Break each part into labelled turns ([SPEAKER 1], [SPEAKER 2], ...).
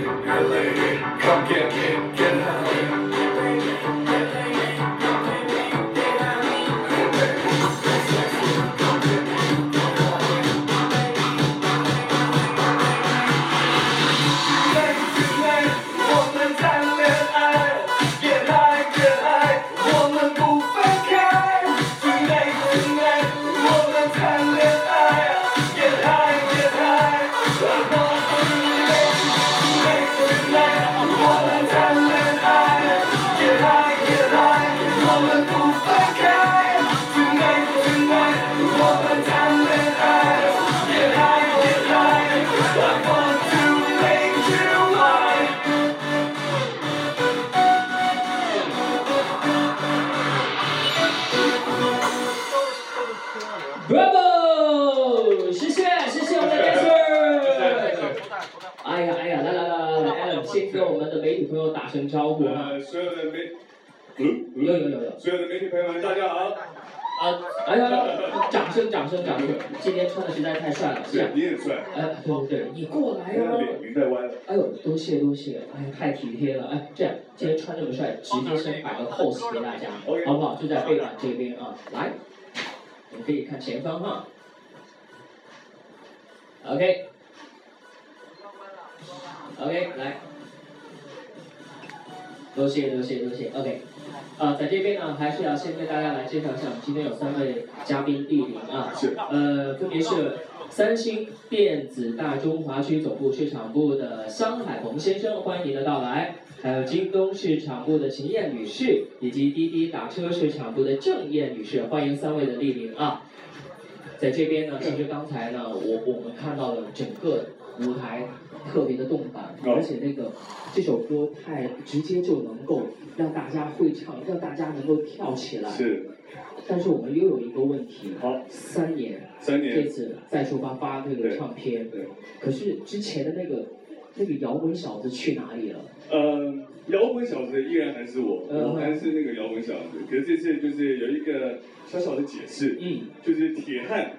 [SPEAKER 1] come get me,
[SPEAKER 2] Bravo！谢谢谢谢我们的 dancer。哎呀哎呀，来来来来来先跟我们的媒体朋友打声招呼
[SPEAKER 3] 所有的媒，嗯，
[SPEAKER 2] 有有有有
[SPEAKER 3] 所有的媒体朋友们，大家好。
[SPEAKER 2] 啊！哎呀，掌声掌声掌声！今天穿的实在太帅了，
[SPEAKER 3] 是，。你也帅，
[SPEAKER 2] 哎，对对对，你过来呀！
[SPEAKER 3] 脸云太歪了。
[SPEAKER 2] 哎呦，多谢多谢，哎呀，太体贴了，哎，这样今天穿这么帅，直接先摆个 pose 给大家，好不好？就在背板这边啊，来，我们可以看前方哈。OK。OK，来，多谢多谢多谢，OK。啊，在这边呢，还是要先跟大家来介绍一下，我们今天有三位嘉宾莅临啊，
[SPEAKER 3] 是，
[SPEAKER 2] 呃，分别是三星电子大中华区总部市场部的香海鹏先生，欢迎您的到来；还有京东市场部的秦燕女士，以及滴滴打车市场部的郑燕女士，欢迎三位的莅临啊。在这边呢，其实刚才呢，我我们看到了整个舞台特别的动感，
[SPEAKER 3] 哦
[SPEAKER 2] 而且那个这首歌太直接就能够让大家会唱，让大家能够跳起来。
[SPEAKER 3] 是，
[SPEAKER 2] 但是我们又有一个问题，
[SPEAKER 3] 好，
[SPEAKER 2] 三年
[SPEAKER 3] 三年，这
[SPEAKER 2] 次再出发发这个唱片，
[SPEAKER 3] 对，
[SPEAKER 2] 可是之前的那个那个摇滚小子去哪里了？
[SPEAKER 3] 呃，摇滚小子依然还是我，
[SPEAKER 2] 嗯
[SPEAKER 3] 我还是那个摇滚小子。可是这次就是有一个小小的解释，
[SPEAKER 2] 嗯，
[SPEAKER 3] 就是铁汉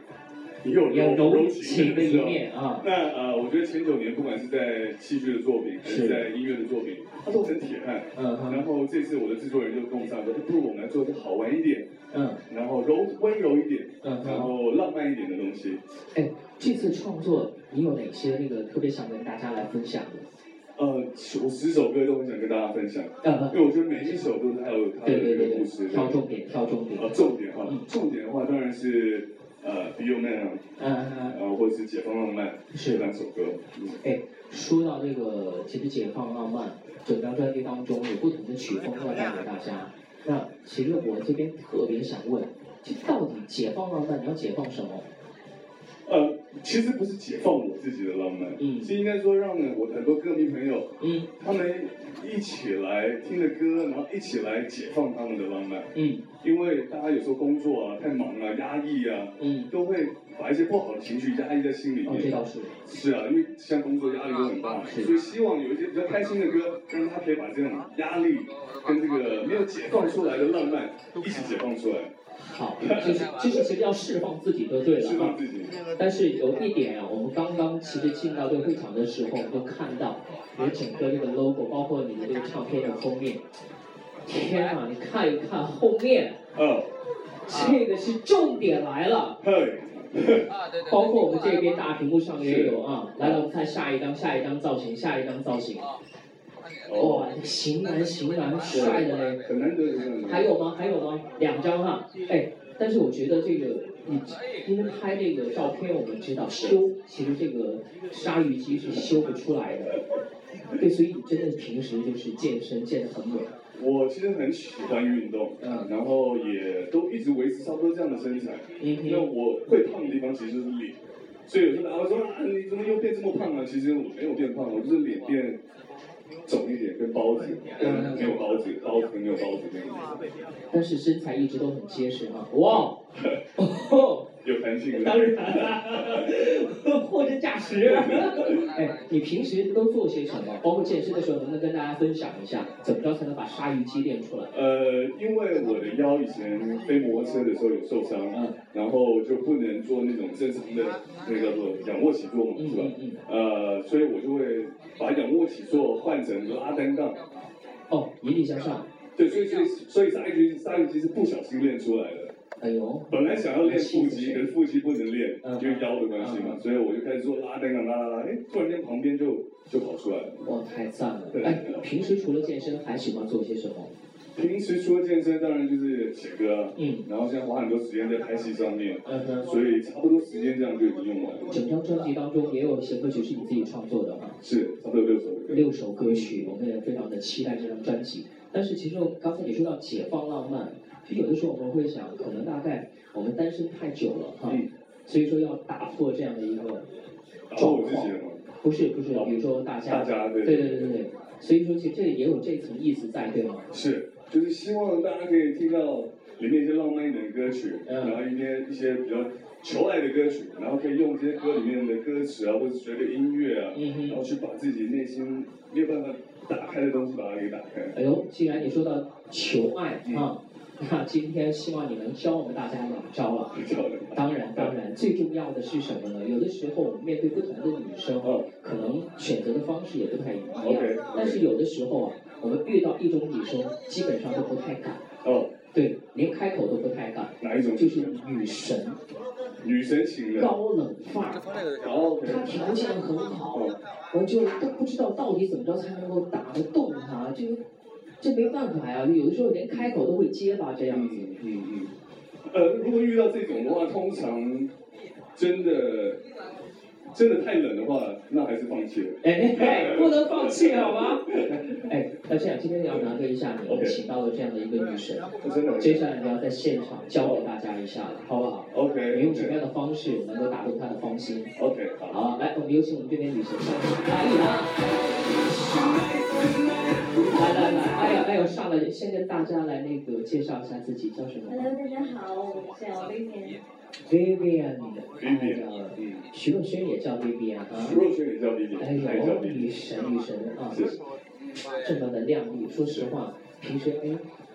[SPEAKER 3] 有
[SPEAKER 2] 有
[SPEAKER 3] 柔
[SPEAKER 2] 情的一。面啊，
[SPEAKER 3] 那呃，我觉得前九年不管是在戏剧的作品，还
[SPEAKER 2] 是
[SPEAKER 3] 在音乐的作品，他都很铁汉。
[SPEAKER 2] 嗯
[SPEAKER 3] 然后这次我的制作人就跟我上说，不如我们来做一个好玩一点，
[SPEAKER 2] 嗯
[SPEAKER 3] 然后柔温柔一点，
[SPEAKER 2] 嗯，
[SPEAKER 3] 然后浪漫一点的东西。
[SPEAKER 2] 哎，这次创作你有哪些那个特别想跟大家来分享的？
[SPEAKER 3] 呃，我十首歌都很想跟大家分享，因为我觉得每一首都是还有它的一个故事。，
[SPEAKER 2] 挑重点，挑重点。
[SPEAKER 3] 呃，重点哈，重点的话当然是呃《Be Your Man》啊，
[SPEAKER 2] 嗯，
[SPEAKER 3] 呃，或者是《解放浪漫》
[SPEAKER 2] 是
[SPEAKER 3] 这两首歌。嗯
[SPEAKER 2] 哎，说到这个，其实《解放浪漫》整张专辑当中有不同的曲风要带给大家。那其实我这边特别想问，这到底解放浪漫，你要解放什么？
[SPEAKER 3] 呃，其实不是解放我自己的浪漫，
[SPEAKER 2] 嗯。
[SPEAKER 3] 是应该说让我很多歌迷朋友
[SPEAKER 2] 嗯。
[SPEAKER 3] 他们一起来听着歌，然后一起来解放他们的浪漫。
[SPEAKER 2] 嗯。
[SPEAKER 3] 因为大家有时候工作啊太忙啊、压抑啊，
[SPEAKER 2] 嗯，
[SPEAKER 3] 都会把一些不好的情绪压抑在心里
[SPEAKER 2] 哦，这
[SPEAKER 3] 面。
[SPEAKER 2] 倒是。
[SPEAKER 3] 是啊，因为现在工作压力都很大，
[SPEAKER 2] 是。
[SPEAKER 3] 所以希望有一些比较开心的歌，让他可以把这种压力跟这个没有解放出来的浪漫一起解放出来，
[SPEAKER 2] 好，就是就是其实要释放自己就对了啊。
[SPEAKER 3] 释放自己。
[SPEAKER 2] 但是有一点啊，我们刚刚其实进到这个会场的时候，我们都看到你整个这个 logo，包括你的这个唱片的封面。天啊，你看一看后面，
[SPEAKER 3] 哦，
[SPEAKER 2] 这个是重点来了。
[SPEAKER 3] 嘿，
[SPEAKER 2] 包括我们这边大屏幕上也有啊。来了，我们看下一张，下一张造型，下一张造型。
[SPEAKER 3] 哦，
[SPEAKER 2] 哇，型男型男，帅的嘞。
[SPEAKER 3] 很难得有这样的。
[SPEAKER 2] 还有吗？还有吗？两张哈。哎，但是我觉得这个你因为拍这个照片，我们知道修，其实这个鲨鱼肌是修不出来的。对，所以你真的平时就是健身，健得很猛。
[SPEAKER 3] 我其实很喜欢运动，
[SPEAKER 2] 嗯
[SPEAKER 3] 然后也都一直维持差不多这样的身材。
[SPEAKER 2] 嗯
[SPEAKER 3] 那，我会胖的地方其实就是脸，所以有时候大家说啊，你怎么又变这么胖啊？其实我没有变胖，我就是脸变肿一点，跟包子，跟没有包子，包子跟没有包子那样子，
[SPEAKER 2] 但是身材一直都很结实哈。哇，哦，
[SPEAKER 3] 有弹性的。
[SPEAKER 2] 当然啦，货真价实。哎，你平时都做些什么？包括健身的时候，能不能跟大家分享一下，怎么着才能把鲨鱼肌练出来？
[SPEAKER 3] 呃，因为我的腰以前飞摩托车的时候有受伤，
[SPEAKER 2] 嗯
[SPEAKER 3] 然后就不能做那种正常的那个叫做仰卧起坐嘛，是吧
[SPEAKER 2] 嗯嗯？嗯。
[SPEAKER 3] 呃，所以我就会把仰卧起坐换成拉单杠。
[SPEAKER 2] 哦，引体向上。
[SPEAKER 3] 对，所以所以所以鲨鱼肌鲨鱼肌是不小心练出来的。
[SPEAKER 2] 哎呦，
[SPEAKER 3] 本来想要练腹肌，可是腹肌不能练，
[SPEAKER 2] 嗯
[SPEAKER 3] 因为腰的关系嘛，所以我就开始做拉单杠，拉拉拉，哎，突然间旁边就就跑出来了。
[SPEAKER 2] 哇，太赞了！
[SPEAKER 3] 对
[SPEAKER 2] 哎，平时除了健身，还喜欢做些什么？
[SPEAKER 3] 平时除了健身，当然就是写歌啊，
[SPEAKER 2] 嗯。
[SPEAKER 3] 然后现在花很多时间在拍戏上面，
[SPEAKER 2] 嗯哼，
[SPEAKER 3] 所以差不多时间这样就已经用完了。
[SPEAKER 2] 整张专辑当中也有一些歌曲是你自己创作的哈，
[SPEAKER 3] 是，差不多六首歌。
[SPEAKER 2] 六首歌曲，我们也非常的期待这张专辑。但是其实刚才你说到解放浪漫，其实有的时候我们会想，可能大概我们单身太久了哈，
[SPEAKER 3] 嗯，
[SPEAKER 2] 所以说要打破这样的一个
[SPEAKER 3] 打破我自己的嘛，
[SPEAKER 2] 不是不是，比如说大家。
[SPEAKER 3] 大家对
[SPEAKER 2] 对。对对对对，所以说其实这也有这层意思在，对吗？
[SPEAKER 3] 是，就是希望大家可以听到里面一些浪漫一点的歌曲，
[SPEAKER 2] 嗯。
[SPEAKER 3] 然后一些一些比较求爱的歌曲，然后可以用这些歌里面的歌词啊，或者随着音乐啊，
[SPEAKER 2] 嗯
[SPEAKER 3] 然后去把自己内心没有办法打开的东西把它给打开。
[SPEAKER 2] 哎呦，既然你说到求爱啊，那今天希望你能教我们大家两招了。
[SPEAKER 3] 很漂亮。
[SPEAKER 2] 当然，当然，最重要的是什么呢？有的时候我们面对不同的女生，
[SPEAKER 3] 哦
[SPEAKER 2] 可能选择的方式也不太一样。
[SPEAKER 3] OK
[SPEAKER 2] 但是有的时候啊，我们遇到一种女生，基本上都不太敢，
[SPEAKER 3] 哦，
[SPEAKER 2] 对，连开口都不太敢，
[SPEAKER 3] 哪一种？
[SPEAKER 2] 就是女神，
[SPEAKER 3] 女神型的。
[SPEAKER 2] 高冷范儿。
[SPEAKER 3] 哦，OK。
[SPEAKER 2] 她条件很好
[SPEAKER 3] 哦，
[SPEAKER 2] 我就都不知道到底怎么着才能够打得动她，这个这没办法呀，有的时候连开口都会结巴这样子。
[SPEAKER 3] 嗯嗯嗯。呃，如果遇到这种的话，通常真的真的太冷的话，那还是放弃了。
[SPEAKER 2] 哎哎，不能放弃好吗？哎，那这样今天要拿个一下你，我们请到了这样的一个女神，
[SPEAKER 3] 真的。
[SPEAKER 2] 接下来你要在现场教给大家一下了，好不好
[SPEAKER 3] ？OK。
[SPEAKER 2] 你用什么样的方式能够打动她的芳心
[SPEAKER 3] ？OK，好。
[SPEAKER 2] 好，来，我们有请我们这边女神上来啦！来来来来，哎呀哎呦，上来先跟大家来那个介绍一下自己叫什么
[SPEAKER 4] Hello，大家好，我叫 Vivian。
[SPEAKER 2] 呀
[SPEAKER 3] 嗯，
[SPEAKER 2] 徐若瑄也叫 Vivian 啊。
[SPEAKER 3] 徐若瑄也叫 B，
[SPEAKER 2] 哎呦女神女神啊！
[SPEAKER 3] 是
[SPEAKER 2] 这么的靓丽，说实话，平时哎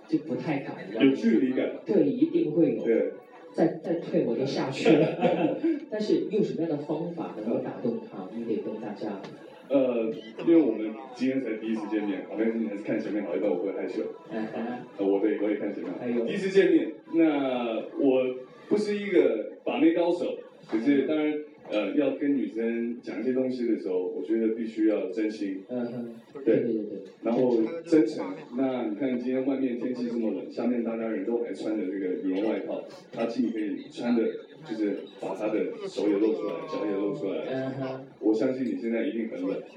[SPEAKER 2] 就不太敢，
[SPEAKER 3] 有？距离感。
[SPEAKER 2] 对，一定会有。
[SPEAKER 3] 对，
[SPEAKER 2] 再再退我就下去了。但是用什么样的方法能够打动他？你得跟大家。
[SPEAKER 3] 呃，因为我们今天才第一次见面，好像是还是看前面好，一般我会害羞。
[SPEAKER 2] 哎哎，
[SPEAKER 3] 呃，我对我也看前面。
[SPEAKER 2] 哎
[SPEAKER 3] 第一次见面，那我不是一个把妹高手，可是当然呃，要跟女生讲一些东西的时候，我觉得必须要真心，
[SPEAKER 2] 嗯哼，对
[SPEAKER 3] 对，
[SPEAKER 2] 对对对，
[SPEAKER 3] 然后真诚。那你看今天外面天气这么冷，下面大家人都还穿着这个羽绒外套，他既可以穿的，就是把他的手也露出来，脚也露出来。我相信你现在一定很冷。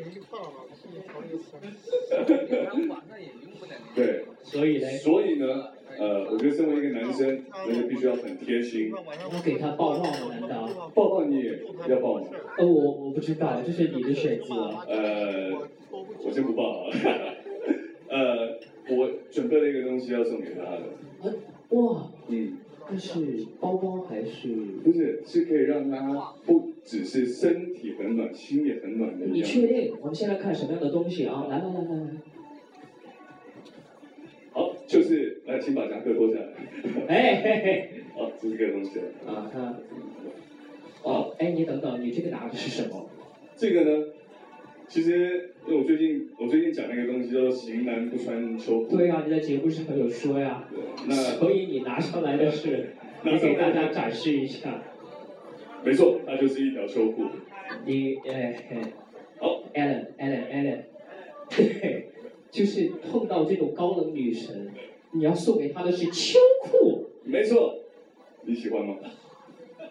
[SPEAKER 3] 对，
[SPEAKER 2] 所以呢，
[SPEAKER 3] 所以呢，呃，我觉得身为一个男生，那就必须要很贴心。
[SPEAKER 2] 我给他抱抱吗？难道？
[SPEAKER 3] 抱抱你也要抱吗？
[SPEAKER 2] 呃，我我不知道，这是你的选择。
[SPEAKER 3] 呃，我先不抱好了。呃，我准备了一个东西要送给他的。
[SPEAKER 2] 哇，
[SPEAKER 3] 嗯，
[SPEAKER 2] 这是包包还是？
[SPEAKER 3] 不是，是可以让他不只是身体很暖，心也很暖的
[SPEAKER 2] 你。确定？我们先来看什么样的东西啊？来来来来来，
[SPEAKER 3] 好，就是来，请把夹克脱下来。
[SPEAKER 2] 哎嘿嘿，
[SPEAKER 3] 好，这是这个东西。
[SPEAKER 2] 啊他，哦，哎你等等，你这个拿的是什么？
[SPEAKER 3] 这个呢，其实因为我最近我最近讲那个东西叫做“型男不穿秋裤”。
[SPEAKER 2] 对啊，你在节目上有说呀，
[SPEAKER 3] 对那
[SPEAKER 2] 所以你拿上来的是，你给大家展示一下，
[SPEAKER 3] 没错，它就是一条秋裤。
[SPEAKER 2] 你哎嘿。
[SPEAKER 3] 好
[SPEAKER 2] ，Allen Allen Allen，对，就是碰到这种高冷女神，你要送给她的是秋裤。
[SPEAKER 3] 没错，你喜欢吗？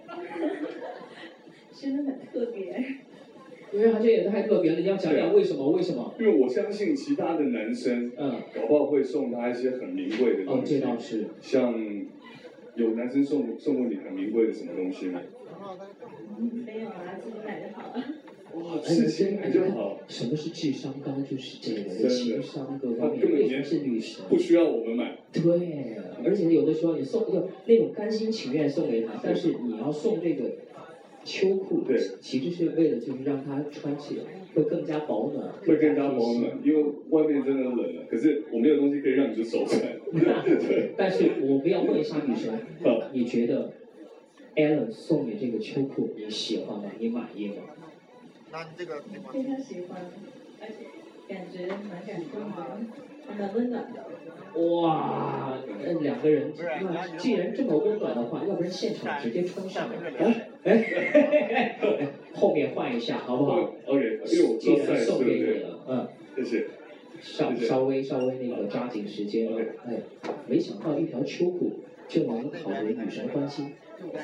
[SPEAKER 4] 真的很特别。
[SPEAKER 2] 因为他这也太特别了，你要讲讲为什么？为什么？
[SPEAKER 3] 因为我相信其他的男生
[SPEAKER 2] 嗯，
[SPEAKER 3] 搞不好会送他一些很名贵的
[SPEAKER 2] 哦
[SPEAKER 3] 东，西，
[SPEAKER 2] 这倒是。
[SPEAKER 3] 像有男生送送过你很名贵的什么东西吗？
[SPEAKER 4] 没有啊，自己买就好了。
[SPEAKER 3] 哇，自己买就好，
[SPEAKER 2] 什么是智商高？就是这个
[SPEAKER 3] 真的
[SPEAKER 2] 情商各
[SPEAKER 3] 她
[SPEAKER 2] 方面，
[SPEAKER 3] 根本连
[SPEAKER 2] 为什么是女神？
[SPEAKER 3] 不需要我们买。
[SPEAKER 2] 对，而且有的时候你送就那种甘心情愿送给他，但是你要送这个秋裤，
[SPEAKER 3] 对，
[SPEAKER 2] 其实是为了就是让它穿起来会更加保暖，
[SPEAKER 3] 会更加保暖，因为外面真的冷了。可是我没有东西可以让你的手穿。对，
[SPEAKER 2] 但是我们要问一下女
[SPEAKER 3] 生，
[SPEAKER 2] 你觉得 Allen 送你这个秋裤你喜欢吗？你满意吗？
[SPEAKER 5] 那你这个地方
[SPEAKER 4] 非常喜欢，而且感觉蛮感动的，还蛮温暖的。
[SPEAKER 2] 哇，那两个人那既然这么温暖的话，要不然现场直接穿上了。哎 后面换一下好不好
[SPEAKER 3] ？？OK，因为我
[SPEAKER 2] 既
[SPEAKER 3] 知道赛事，
[SPEAKER 2] 然送给你？了，嗯，
[SPEAKER 3] 谢谢。
[SPEAKER 2] 稍稍微稍微那个抓紧时间了。哎，没想到一条秋裤就能讨得女神欢心。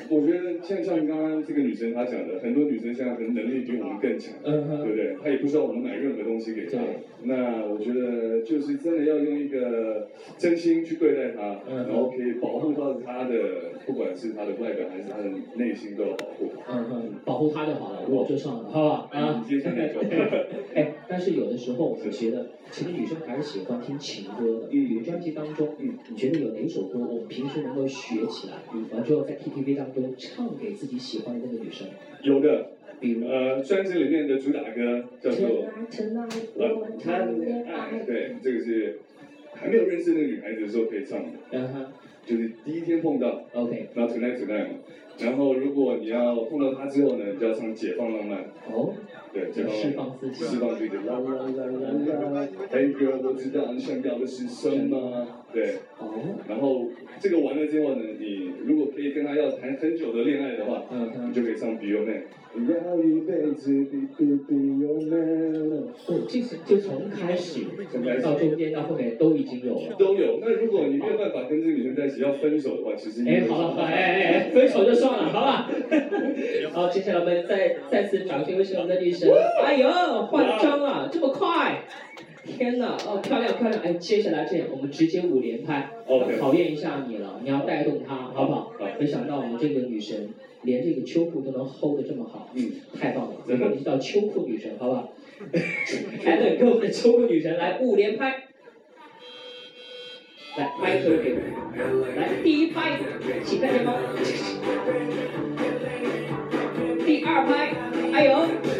[SPEAKER 3] 我觉得像像刚刚这个女生她讲的，很多女生现在可能能力比我们更强，
[SPEAKER 2] 嗯哼，
[SPEAKER 3] 对不对？她也不知道我们买任何东西给她。那我觉得就是真的要用一个真心去对待她，
[SPEAKER 2] 嗯
[SPEAKER 3] 然后可以保护到她的，不管是他的外表还是他的内心都要保护。
[SPEAKER 2] 嗯哼，保护他就好了，我就上了，好吧？啊
[SPEAKER 3] 你，接下来就
[SPEAKER 2] 哎，但是有的时候我觉得，其实女生还是喜欢听情歌的。
[SPEAKER 3] 嗯
[SPEAKER 2] 你专辑当中，
[SPEAKER 3] 嗯，
[SPEAKER 2] 你觉得有哪首歌我们平时能够学起来，完之后在 KTV 当中唱给自己喜欢的那个女生？
[SPEAKER 3] 有的，
[SPEAKER 2] 比如
[SPEAKER 3] 呃，专辑里面的主打歌叫做呃谈
[SPEAKER 2] 谈恋
[SPEAKER 3] 爱。对，这个是还没有认识那个女孩子的时候可以唱的，
[SPEAKER 2] 嗯哼
[SPEAKER 3] 就是第一天碰到
[SPEAKER 2] ，，OK，
[SPEAKER 3] 然后 tonight tonight 嘛，然后如果你要碰到他之后呢，你就要唱解放浪漫，
[SPEAKER 2] 哦，
[SPEAKER 3] 对，解
[SPEAKER 2] 要释
[SPEAKER 3] 放
[SPEAKER 2] 自己。
[SPEAKER 3] 释放自己。的啦啦啦啦啦，Hey girl，我知道你想要的是什么。对，
[SPEAKER 2] 哦，
[SPEAKER 3] 然后 这个完了之后呢，你如果可以跟他要谈很久的恋爱的话，你就可以唱 Be Your Man。要一辈子 be be be your man。
[SPEAKER 2] 哦，这是就从开始到中间到后面都已经有了。
[SPEAKER 3] 都有。那如果你没有办法跟这个女生在一起，要分手的话，其实
[SPEAKER 2] 哎，好了，好了，哎哎哎，分手就算了，好吧？好，接下来我们再再次掌声有请我们的女神。哎呦，换张啊，这么快！天哪，哦，漂亮漂亮！哎，接下来这样，我们直接五连拍
[SPEAKER 3] ，OK
[SPEAKER 2] 考验一下你了，你要带动她，好不好？没想到我们这个女神连这个秋裤都能 hold 得这么好，
[SPEAKER 3] 嗯，
[SPEAKER 2] 太棒了！以
[SPEAKER 3] 真的
[SPEAKER 2] 后你就叫秋裤女神，好不好？来，等跟我们的秋裤女神来五连拍。来，麦克给我。来，第一拍，请看前方。第二拍，哎呦。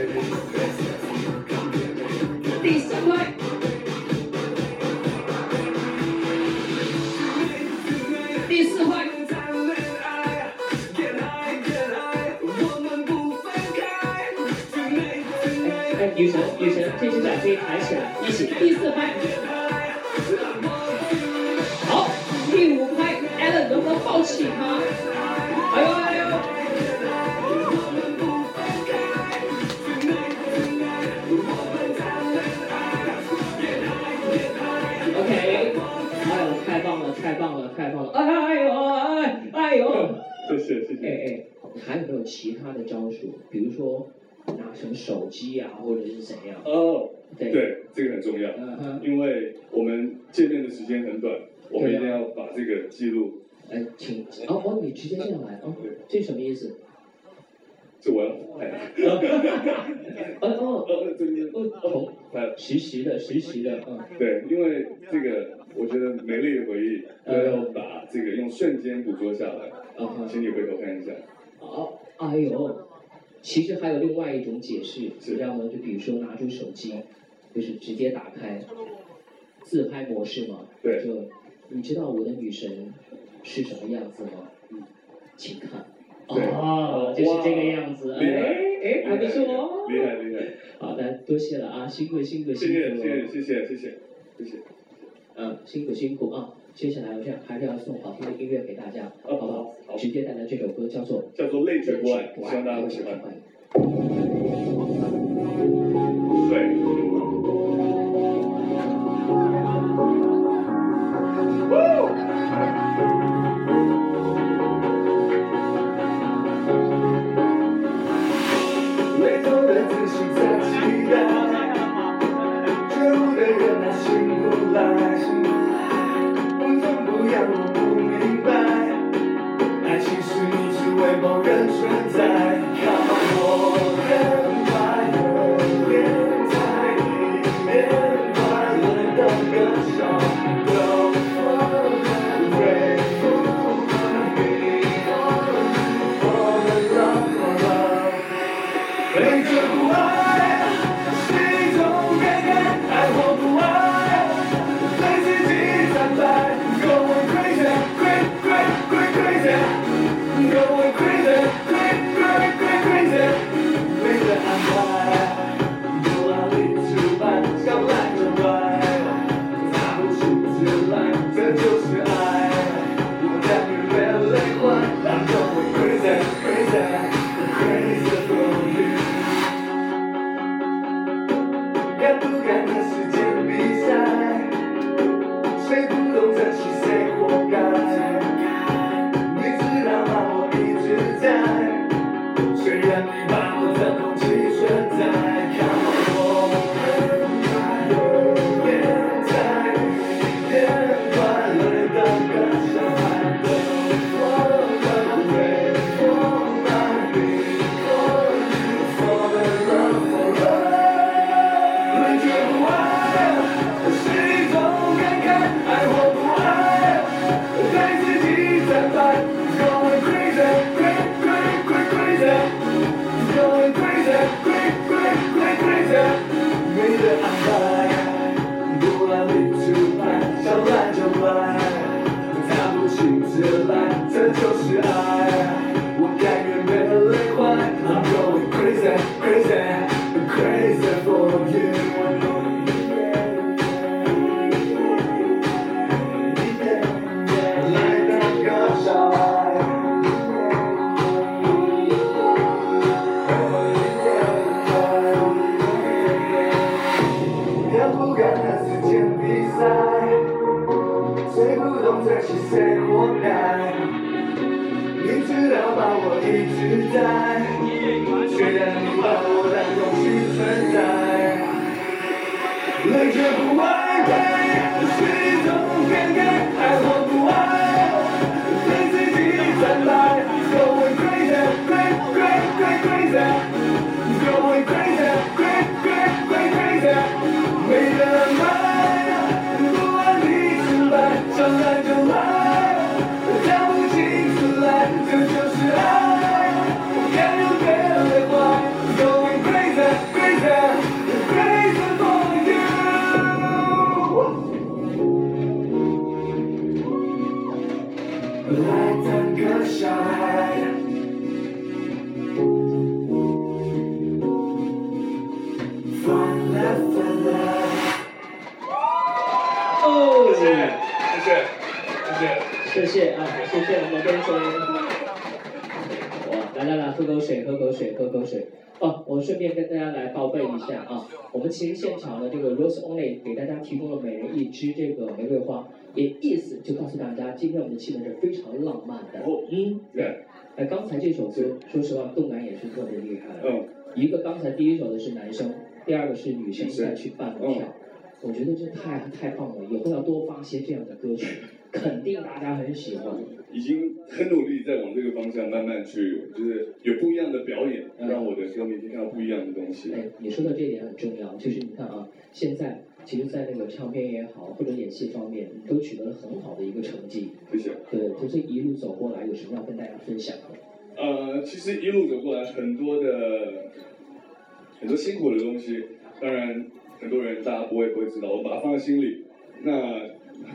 [SPEAKER 2] 女神，这只脚可以抬起来，一起。第四拍，手机啊，或者是怎样？
[SPEAKER 3] 哦，
[SPEAKER 2] 对，
[SPEAKER 3] 对，这个很重要，因为我们见面的时间很短，我们一定要把这个记录，
[SPEAKER 2] 哎，请哦哦，你直接这样来哦，这什么意思？
[SPEAKER 3] 就我要拍，
[SPEAKER 2] 哦哦
[SPEAKER 3] 呃，这边。
[SPEAKER 2] 哦，同
[SPEAKER 3] 拍，
[SPEAKER 2] 实时的实时的，嗯，
[SPEAKER 3] 对，因为这个我觉得美丽的回忆都要把这个用瞬间捕捉下来，
[SPEAKER 2] 哦哼
[SPEAKER 3] 请你回头看一下，
[SPEAKER 2] 哦，哎呦，其实还有另外一种解释，
[SPEAKER 3] 是
[SPEAKER 2] 你知道吗？就比如说拿出手机，就是直接打开自拍模式嘛。
[SPEAKER 3] 对
[SPEAKER 2] 就你知道我的女神是什么样子吗？嗯，请看。
[SPEAKER 3] 对
[SPEAKER 2] 哦，就是这个样子。哎哎，还不错哦。
[SPEAKER 3] 厉害厉害，
[SPEAKER 2] 好的，多谢了啊，辛苦辛苦辛苦
[SPEAKER 3] 谢
[SPEAKER 2] 了。
[SPEAKER 3] 谢谢谢谢谢谢谢谢，
[SPEAKER 2] 嗯，辛苦辛苦啊！接下来我这样还是要送好听的音乐给大家，好不好？
[SPEAKER 3] 好
[SPEAKER 2] 直接带来这首歌叫做
[SPEAKER 3] 叫做泪《水不爱，希望大家会喜欢。对。
[SPEAKER 1] good song. You
[SPEAKER 2] die. 们其实现场的这个 Rose Only 给大家提供了每人一支这个玫瑰花，也意思就告诉大家，今天我们的气氛是非常浪漫的。
[SPEAKER 3] 哦
[SPEAKER 2] 嗯，
[SPEAKER 3] 对，
[SPEAKER 2] 哎，刚才这首歌，说实话动感也是特别厉害。
[SPEAKER 3] 嗯，
[SPEAKER 2] 一个刚才第一首的是男生，第二个是女生
[SPEAKER 3] 女生
[SPEAKER 2] 再去伴着跳，我觉得这太太棒了，以后要多发些这样的歌曲，肯定大家很喜欢。
[SPEAKER 3] 已经很努力在往这个方向慢慢去，就是有不一样的表演，
[SPEAKER 2] 嗯
[SPEAKER 3] 让我的歌迷可以看到不一样的东西。
[SPEAKER 2] 哎，你说的这一点很重要，就是你看啊，现在其实，在那个唱片也好，或者演戏方面，你都取得了很好的一个成绩。
[SPEAKER 3] 谢谢。
[SPEAKER 2] 对，就这一路走过来，有什么要跟大家分享的？
[SPEAKER 3] 呃，其实一路走过来，很多的很多辛苦的东西，当然很多人大家不会不会知道，我把它放在心里。那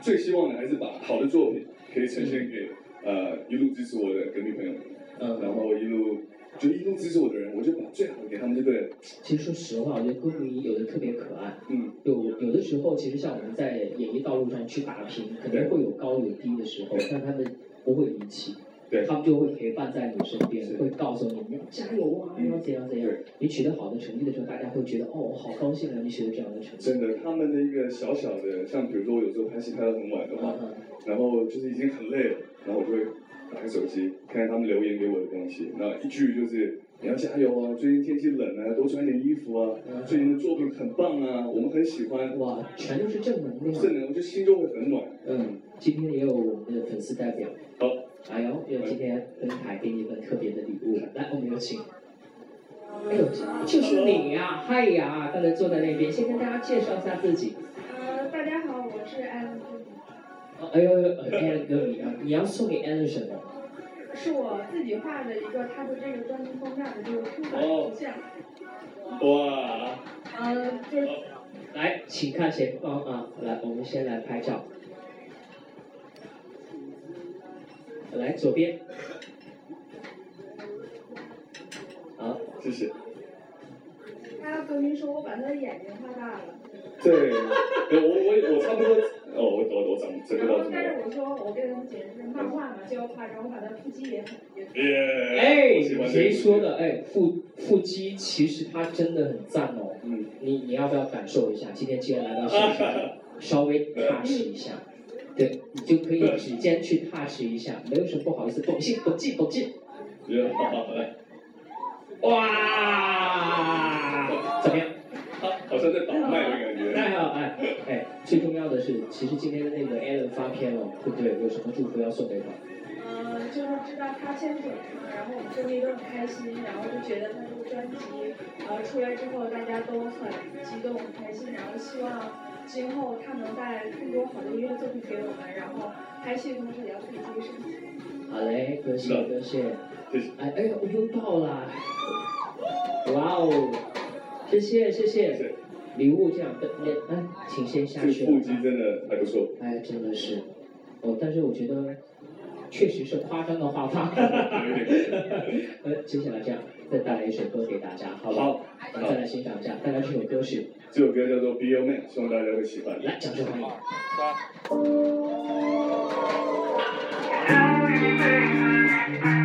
[SPEAKER 3] 最希望的还是把好的作品可以呈现给呃一路支持我的歌迷朋友们，
[SPEAKER 2] 嗯，
[SPEAKER 3] 然后一路就一路支持我的人，我就把最好的给他们就对了。
[SPEAKER 2] 其实说实话，我觉得歌迷有的特别可爱，
[SPEAKER 3] 嗯，
[SPEAKER 2] 有有的时候，其实像我们在演艺道路上去打拼，肯定会有高有低的时候，但他们不会离弃，
[SPEAKER 3] 对
[SPEAKER 2] 他们就会陪伴在你身边，会告诉你你要加油啊，
[SPEAKER 3] 你
[SPEAKER 2] 要怎样怎样
[SPEAKER 3] 对。
[SPEAKER 2] 你取得好的成绩的时候，大家会觉得哦，我好高兴啊，你取得这样的成绩。
[SPEAKER 3] 真的，他们的一个小小的，像比如说我有时候拍戏拍到很晚的话，
[SPEAKER 2] 嗯
[SPEAKER 3] 然后就是已经很累了，然后我就会打开手机看看他们留言给我的东西，那一句就是你要加油啊，最近天气冷啊，多穿点衣服啊，
[SPEAKER 2] 嗯
[SPEAKER 3] 最近的作品很棒啊，我们很喜欢
[SPEAKER 2] 嗯，，哇，全都是正能量。
[SPEAKER 3] 正能量，就心中会很暖。
[SPEAKER 2] 嗯，今天也有我们的粉丝代表，
[SPEAKER 3] 好，
[SPEAKER 2] 哎呦，有今天登台给你一份特别的礼物，来，我们有请。哎呦，就是你呀、嗨呀，刚才坐在那边，先跟大家介绍一下自己。
[SPEAKER 6] 呃，大家好，我是艾伦助理，
[SPEAKER 2] 哦哎呦，Allen 哥，你啊，你要送给 Allen 什么？
[SPEAKER 6] 是我自己画的一个他的这个专辑封面的这个出版
[SPEAKER 3] 哦
[SPEAKER 6] 图像。
[SPEAKER 3] 哇，
[SPEAKER 6] 呃，就是
[SPEAKER 2] 来，请看前方啊！来，我们先来拍照。来，左边。好，
[SPEAKER 3] 谢谢。
[SPEAKER 6] 他歌迷说我把他的眼睛画大了，
[SPEAKER 3] 对，我我我差不多，哦，我我我长这个
[SPEAKER 6] 然后
[SPEAKER 3] 到这么
[SPEAKER 6] 但是我说我跟他们解释是漫画嘛就要夸张，我把他腹肌也很也
[SPEAKER 2] 哎，谁说的？哎，腹腹肌其实它真的很赞哦。
[SPEAKER 3] 嗯，
[SPEAKER 2] 你你要不要感受一下？今天既然来到现场，稍微 touch 一下，对你就可以指尖去 touch 一下，没有什么不好意思，绷紧绷紧绷紧。
[SPEAKER 3] 觉得好好来，
[SPEAKER 2] 哇，怎么样？
[SPEAKER 3] 好好像在倒卖的感觉。
[SPEAKER 2] 太好，哎哎，最重要的是，其实今天的那个 Allen 发片了，对不对？有什么祝福要送给他？
[SPEAKER 6] 嗯，就是知道他签准了，然后我们歌迷都很开心，然后就觉得他这个专辑呃出来之后，大家都很激动、很开心，然后希望今后他能带更多好的音乐作品给我们，然后拍戏的同时也要自己注意身体。
[SPEAKER 2] 好嘞，多谢多谢。
[SPEAKER 3] 谢谢。
[SPEAKER 2] 哎哎我，拥抱啦！哇哦，谢谢谢谢。礼物这样的，哎，请先下
[SPEAKER 3] 这个
[SPEAKER 2] 去。
[SPEAKER 3] 腹肌真的还不错。
[SPEAKER 2] 哎，真的是，哦，但是我觉得确实是夸张的画法。
[SPEAKER 3] 有一点
[SPEAKER 2] 呃，接下来这样，再带来一首歌给大家，好不？
[SPEAKER 3] 好，
[SPEAKER 2] 我们再来欣赏一下，带来这首歌曲，
[SPEAKER 3] 这首歌叫做《Be Your Man》，希望大家会喜欢。
[SPEAKER 2] 来，掌声欢迎。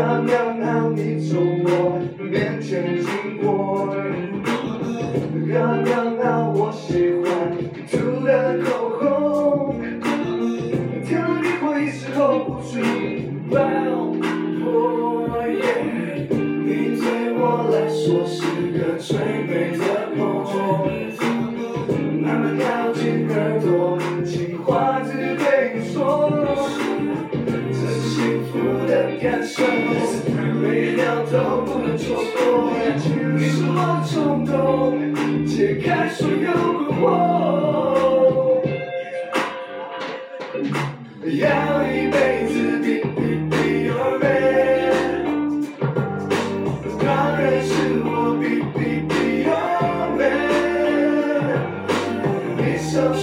[SPEAKER 1] 刚刚好你从我面前经过。刚刚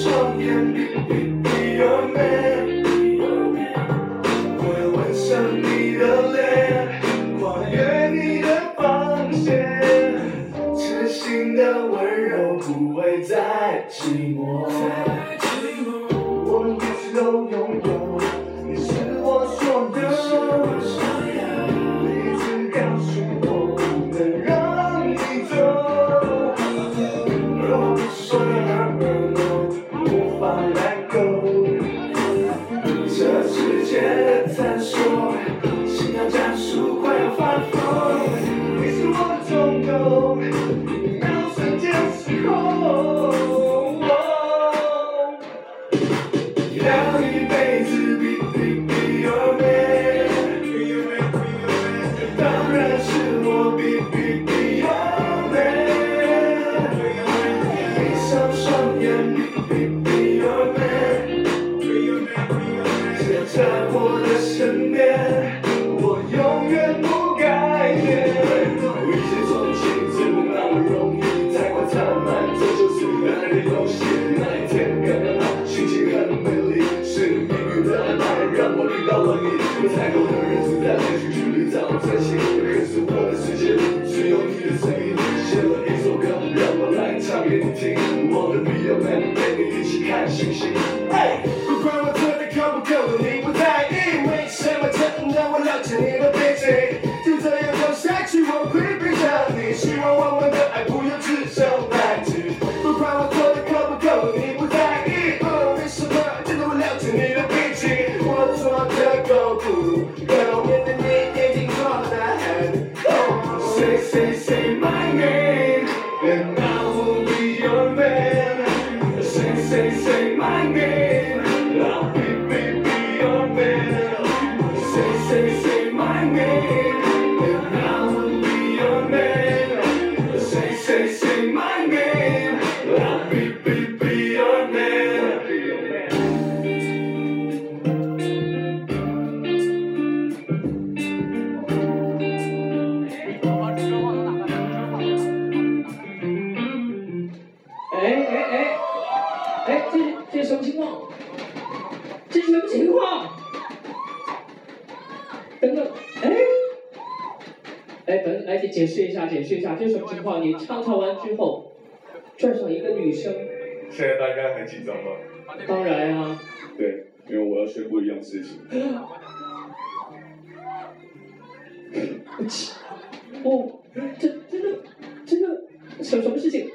[SPEAKER 1] someone can be a man. 起看星星。哎，不管我做的够不够，你不在意，为什么真的我了解你的背景？就这样走下去，我会陪着你。希望我们的爱不用只手难题。不管我做的够不够，你不在意，哦，为什么真的我了解你的脾气？我做的够不够？
[SPEAKER 3] 现在大家很紧张吗？
[SPEAKER 2] 当然啊，
[SPEAKER 3] 对，因为我要宣布一样事情。
[SPEAKER 2] 哦，这真的真的什什么事情？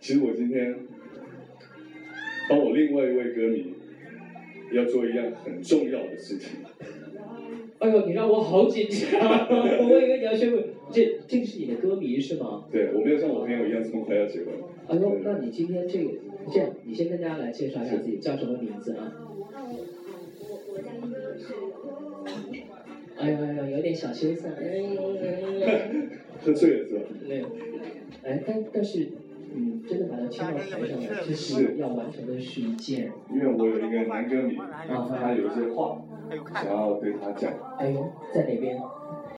[SPEAKER 3] 其实我今天帮我另外一位歌迷要做一样很重要的事情。
[SPEAKER 2] 哎呦，你让我好紧张，我以为你要宣布，这这个是你的歌迷是吗？
[SPEAKER 3] 对我没有像我朋友一样这么快要结婚。
[SPEAKER 2] 哎呦，那你今天这个这样，你先跟大家来介绍一下自己叫什么名字啊？
[SPEAKER 6] 那我我我家英文是
[SPEAKER 2] 哎呦哎呦，有点小羞涩。哎呀，
[SPEAKER 3] 喝醉了是吧？
[SPEAKER 2] 没有。哎，但但是，嗯，真的把它签到台上来，这是要完成的是一件，
[SPEAKER 3] 因为我有一个男歌迷，然后他有一些话想要对他讲。
[SPEAKER 2] 哎呦，在哪边？